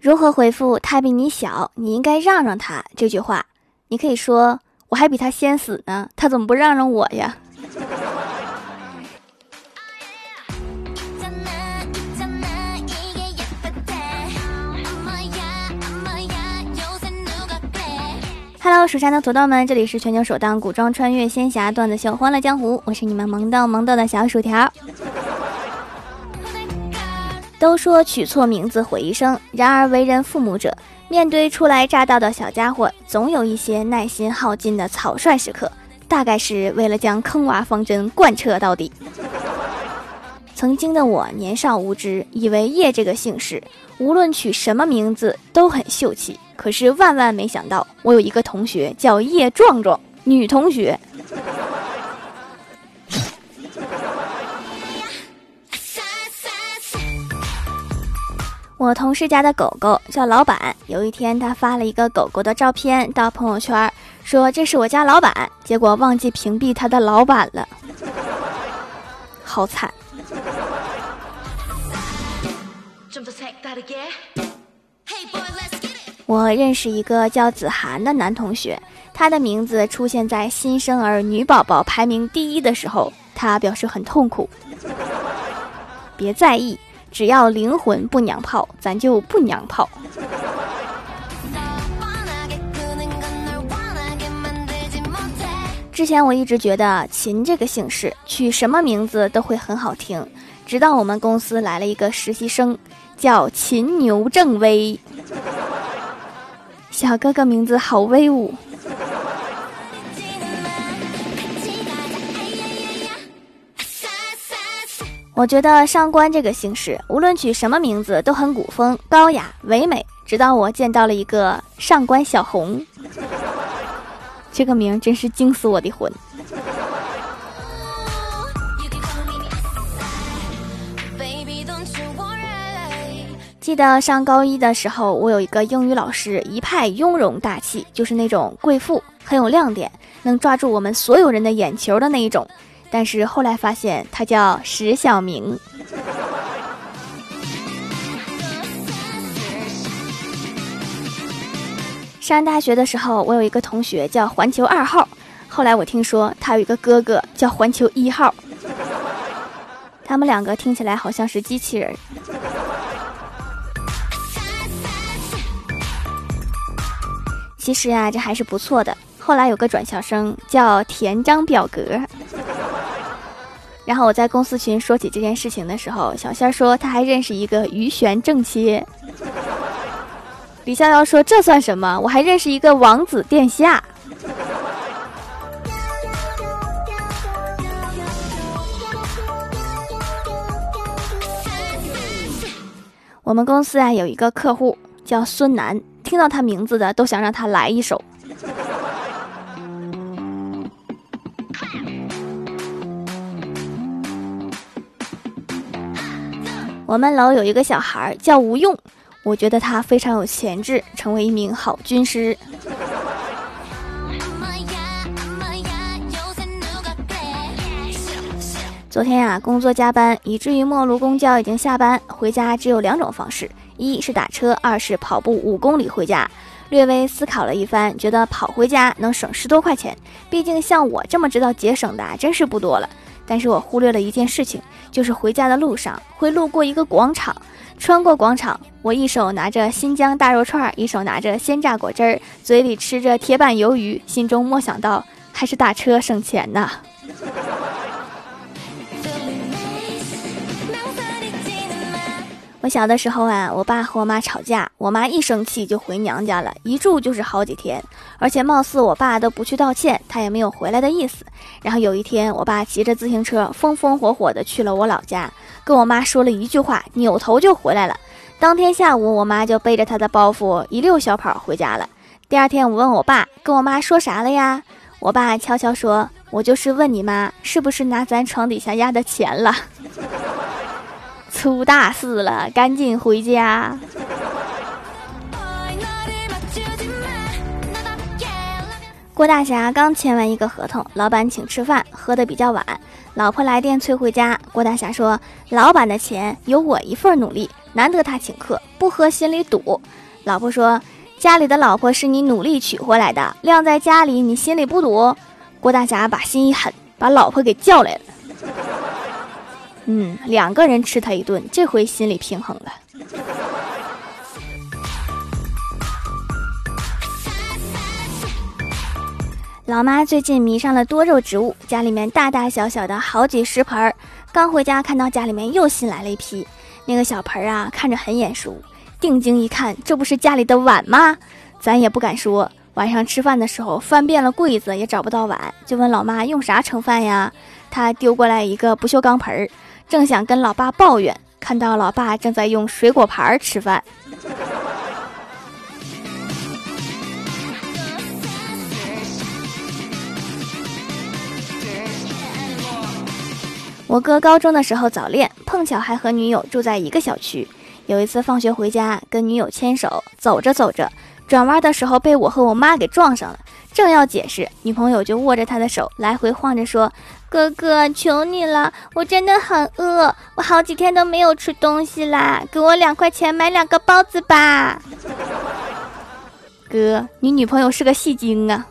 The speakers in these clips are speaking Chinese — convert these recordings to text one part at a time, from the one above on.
如何回复他比你小，你应该让让他这句话？你可以说我还比他先死呢，他怎么不让让我呀？Hello，蜀山的土豆们，这里是全球首档古装穿越仙侠段子秀《欢乐江湖》，我是你们萌豆萌豆的小薯条。都说取错名字毁一生，然而为人父母者，面对初来乍到的小家伙，总有一些耐心耗尽的草率时刻，大概是为了将坑娃方针贯彻到底。曾经的我年少无知，以为叶这个姓氏，无论取什么名字都很秀气。可是万万没想到，我有一个同学叫叶壮壮，女同学。我同事家的狗狗叫老板，有一天他发了一个狗狗的照片到朋友圈，说这是我家老板，结果忘记屏蔽他的老板了，好惨。我认识一个叫子涵的男同学，他的名字出现在新生儿女宝宝排名第一的时候，他表示很痛苦。别在意，只要灵魂不娘炮，咱就不娘炮。之前我一直觉得秦这个姓氏取什么名字都会很好听，直到我们公司来了一个实习生，叫秦牛正威。小哥哥名字好威武。我觉得上官这个姓氏，无论取什么名字都很古风、高雅、唯美。直到我见到了一个上官小红，这个名真是惊死我的魂。记得上高一的时候，我有一个英语老师，一派雍容大气，就是那种贵妇，很有亮点，能抓住我们所有人的眼球的那一种。但是后来发现，他叫石小明。上大学的时候，我有一个同学叫环球二号，后来我听说他有一个哥哥叫环球一号，他们两个听起来好像是机器人。其实啊，这还是不错的。后来有个转校生叫田章表格，然后我在公司群说起这件事情的时候，小仙说他还认识一个鱼玄正妻。李逍遥说这算什么？我还认识一个王子殿下。我们公司啊有一个客户叫孙楠。听到他名字的都想让他来一首。我们楼有一个小孩叫吴用，我觉得他非常有潜质，成为一名好军师。昨天呀，工作加班，以至于末路公交已经下班，回家只有两种方式。一是打车，二是跑步五公里回家。略微思考了一番，觉得跑回家能省十多块钱。毕竟像我这么知道节省的真是不多了。但是我忽略了一件事情，就是回家的路上会路过一个广场。穿过广场，我一手拿着新疆大肉串，一手拿着鲜榨果汁儿，嘴里吃着铁板鱿鱼，心中默想到：还是打车省钱呐。我小的时候啊，我爸和我妈吵架，我妈一生气就回娘家了，一住就是好几天，而且貌似我爸都不去道歉，他也没有回来的意思。然后有一天，我爸骑着自行车风风火火的去了我老家，跟我妈说了一句话，扭头就回来了。当天下午，我妈就背着他的包袱一溜小跑回家了。第二天，我问我爸跟我妈说啥了呀？我爸悄悄说：“我就是问你妈是不是拿咱床底下压的钱了。”出大事了，赶紧回家。郭大侠刚签完一个合同，老板请吃饭，喝的比较晚，老婆来电催回家。郭大侠说：“老板的钱有我一份努力，难得他请客，不喝心里堵。老婆说：“家里的老婆是你努力娶回来的，晾在家里你心里不堵。”郭大侠把心一狠，把老婆给叫来了。嗯，两个人吃他一顿，这回心里平衡了。老妈最近迷上了多肉植物，家里面大大小小的好几十盆儿。刚回家看到家里面又新来了一批，那个小盆儿啊，看着很眼熟。定睛一看，这不是家里的碗吗？咱也不敢说。晚上吃饭的时候翻遍了柜子也找不到碗，就问老妈用啥盛饭呀？她丢过来一个不锈钢盆儿，正想跟老爸抱怨，看到老爸正在用水果盘儿吃饭。我哥高中的时候早恋，碰巧还和女友住在一个小区。有一次放学回家，跟女友牵手，走着走着，转弯的时候被我和我妈给撞上了。正要解释，女朋友就握着他的手来回晃着说：“哥哥，求你了，我真的很饿，我好几天都没有吃东西啦，给我两块钱买两个包子吧。”哥，你女朋友是个戏精啊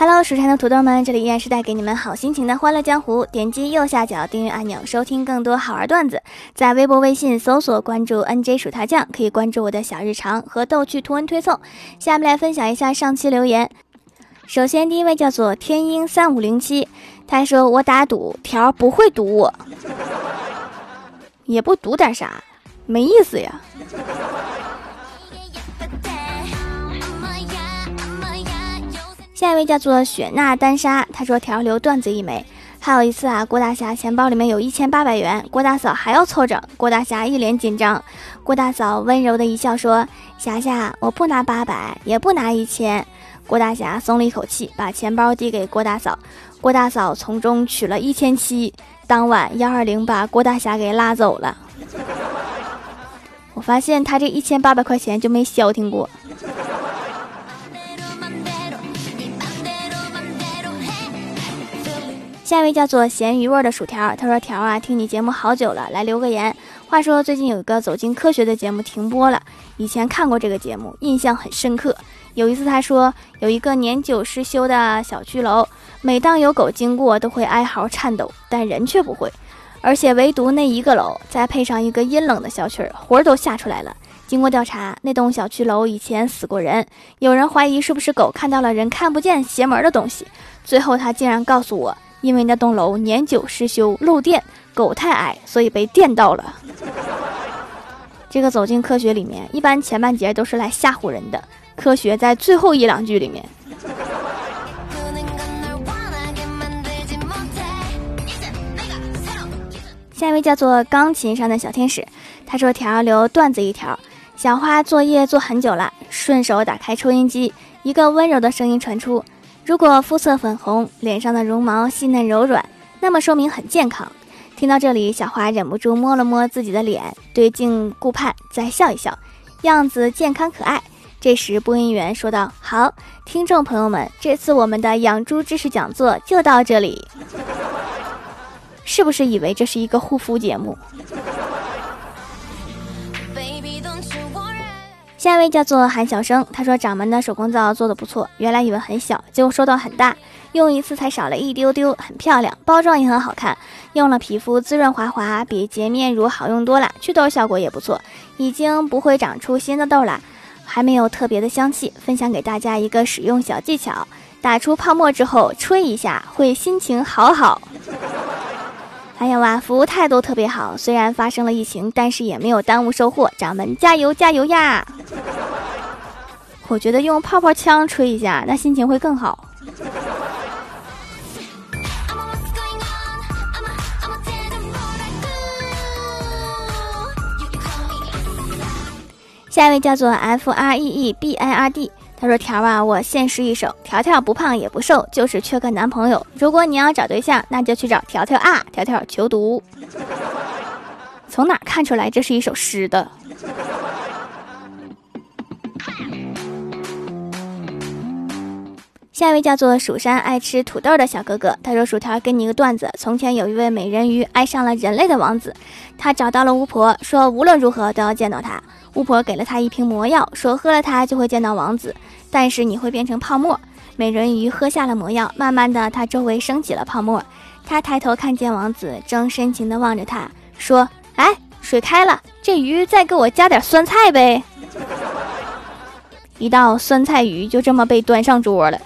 ！Hello，蜀山的土豆们，这里依然是带给你们好心情的欢乐江湖。点击右下角订阅按钮，收听更多好玩段子。在微博、微信搜索关注 NJ 薯条酱，可以关注我的小日常和逗趣图文推送。下面来分享一下上期留言。首先，第一位叫做天鹰三五零七，他说：“我打赌条不会赌我，也不赌点啥，没意思呀。”下一位叫做雪娜丹莎，他说条留段子一枚。还有一次啊，郭大侠钱包里面有一千八百元，郭大嫂还要凑整，郭大侠一脸紧张。郭大嫂温柔的一笑说：“霞霞，我不拿八百，也不拿一千。”郭大侠松了一口气，把钱包递给郭大嫂，郭大嫂从中取了一千七。当晚幺二零把郭大侠给拉走了。我发现他这一千八百块钱就没消停过。下一位叫做咸鱼味的薯条，他说：“条啊，听你节目好久了，来留个言。话说最近有一个走进科学的节目停播了，以前看过这个节目，印象很深刻。有一次他说，有一个年久失修的小区楼，每当有狗经过都会哀嚎颤抖，但人却不会。而且唯独那一个楼，再配上一个阴冷的小曲儿，魂儿都吓出来了。经过调查，那栋小区楼以前死过人，有人怀疑是不是狗看到了人看不见邪门的东西。最后他竟然告诉我。”因为那栋楼年久失修漏电，狗太矮，所以被电到了。这个走进科学里面，一般前半截都是来吓唬人的，科学在最后一两句里面。下一位叫做钢琴上的小天使，他说：“条留段子一条，小花作业做很久了，顺手打开抽音机，一个温柔的声音传出。”如果肤色粉红，脸上的绒毛细嫩柔软，那么说明很健康。听到这里，小花忍不住摸了摸自己的脸，对镜顾盼，再笑一笑，样子健康可爱。这时，播音员说道：“好，听众朋友们，这次我们的养猪知识讲座就到这里。是不是以为这是一个护肤节目？”下一位叫做韩小生，他说掌门的手工皂做的不错，原来以为很小，结果收到很大，用一次才少了一丢丢，很漂亮，包装也很好看，用了皮肤滋润滑滑，比洁面乳好用多了，祛痘效果也不错，已经不会长出新的痘了，还没有特别的香气，分享给大家一个使用小技巧，打出泡沫之后吹一下，会心情好好。还有哇，服务态度特别好。虽然发生了疫情，但是也没有耽误收货。掌门加油加油呀！我觉得用泡泡枪吹一下，那心情会更好。下一位叫做 F R E E B I R D。他说：“条啊，我现实一首，条条不胖也不瘦，就是缺个男朋友。如果你要找对象，那就去找条条啊，条条求读。从哪看出来这是一首诗的？”下一位叫做蜀山爱吃土豆的小哥哥，他说：“薯条给你一个段子。从前有一位美人鱼爱上了人类的王子，他找到了巫婆，说无论如何都要见到他。巫婆给了他一瓶魔药，说喝了它就会见到王子，但是你会变成泡沫。美人鱼喝下了魔药，慢慢的，他周围升起了泡沫。他抬头看见王子正深情的望着他，说：哎，水开了，这鱼再给我加点酸菜呗。一道酸菜鱼就这么被端上桌了。”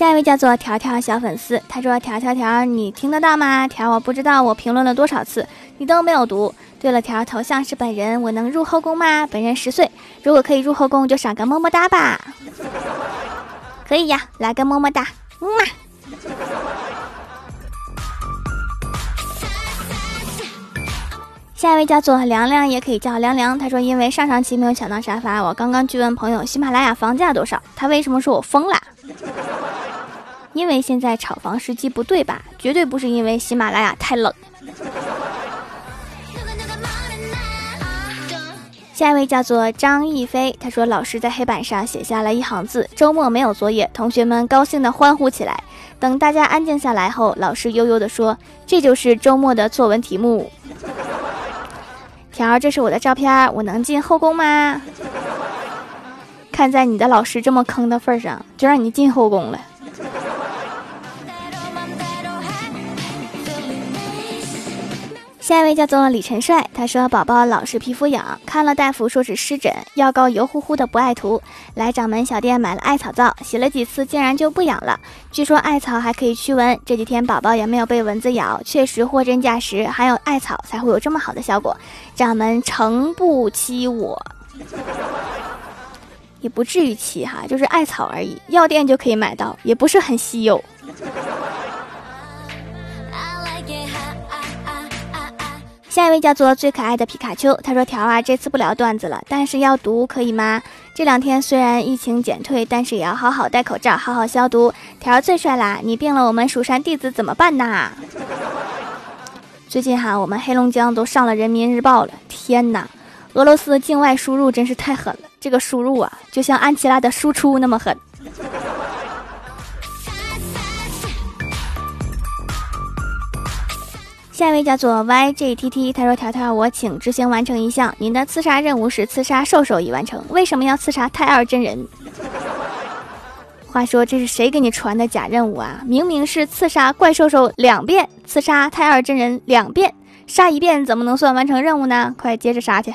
下一位叫做条条小粉丝，他说：“条条条，你听得到吗？条，我不知道我评论了多少次，你都没有读。对了，条头像是本人，我能入后宫吗？本人十岁，如果可以入后宫，就赏个么么哒吧。可以呀，来个么么哒，么么。”下一位叫做凉凉，也可以叫凉凉。他说：“因为上上期没有抢到沙发，我刚刚去问朋友喜马拉雅房价多少，他为什么说我疯了？”因为现在炒房时机不对吧？绝对不是因为喜马拉雅太冷。下一位叫做张逸飞，他说老师在黑板上写下了一行字：周末没有作业。同学们高兴的欢呼起来。等大家安静下来后，老师悠悠的说：“这就是周末的作文题目。”条，这是我的照片，我能进后宫吗？看在你的老师这么坑的份上，就让你进后宫了。下一位叫做李晨帅，他说宝宝老是皮肤痒，看了大夫说是湿疹，药膏油乎乎的不爱涂，来掌门小店买了艾草皂，洗了几次竟然就不痒了。据说艾草还可以驱蚊，这几天宝宝也没有被蚊子咬，确实货真价实，还有艾草才会有这么好的效果。掌门诚不欺我，也不至于欺哈，就是艾草而已，药店就可以买到，也不是很稀有。下一位叫做最可爱的皮卡丘，他说：“条啊，这次不聊段子了，但是要读可以吗？这两天虽然疫情减退，但是也要好好戴口罩，好好消毒。条最帅啦，你病了，我们蜀山弟子怎么办呐？最近哈，我们黑龙江都上了人民日报了。天哪，俄罗斯境外输入真是太狠了，这个输入啊，就像安琪拉的输出那么狠。”下一位叫做 YGTT，他说：“条条，我请执行完成一项，您的刺杀任务是刺杀兽兽已完成，为什么要刺杀太二真人？” 话说这是谁给你传的假任务啊？明明是刺杀怪兽兽两遍，刺杀太二真人两遍，杀一遍怎么能算完成任务呢？快接着杀去！